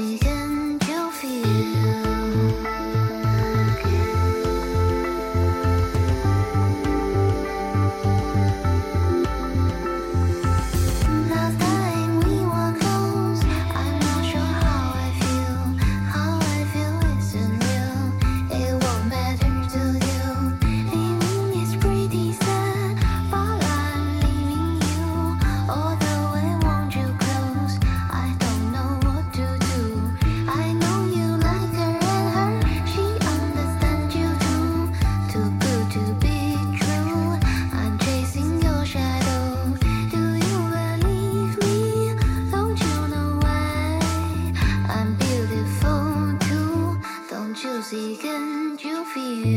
自然 feel.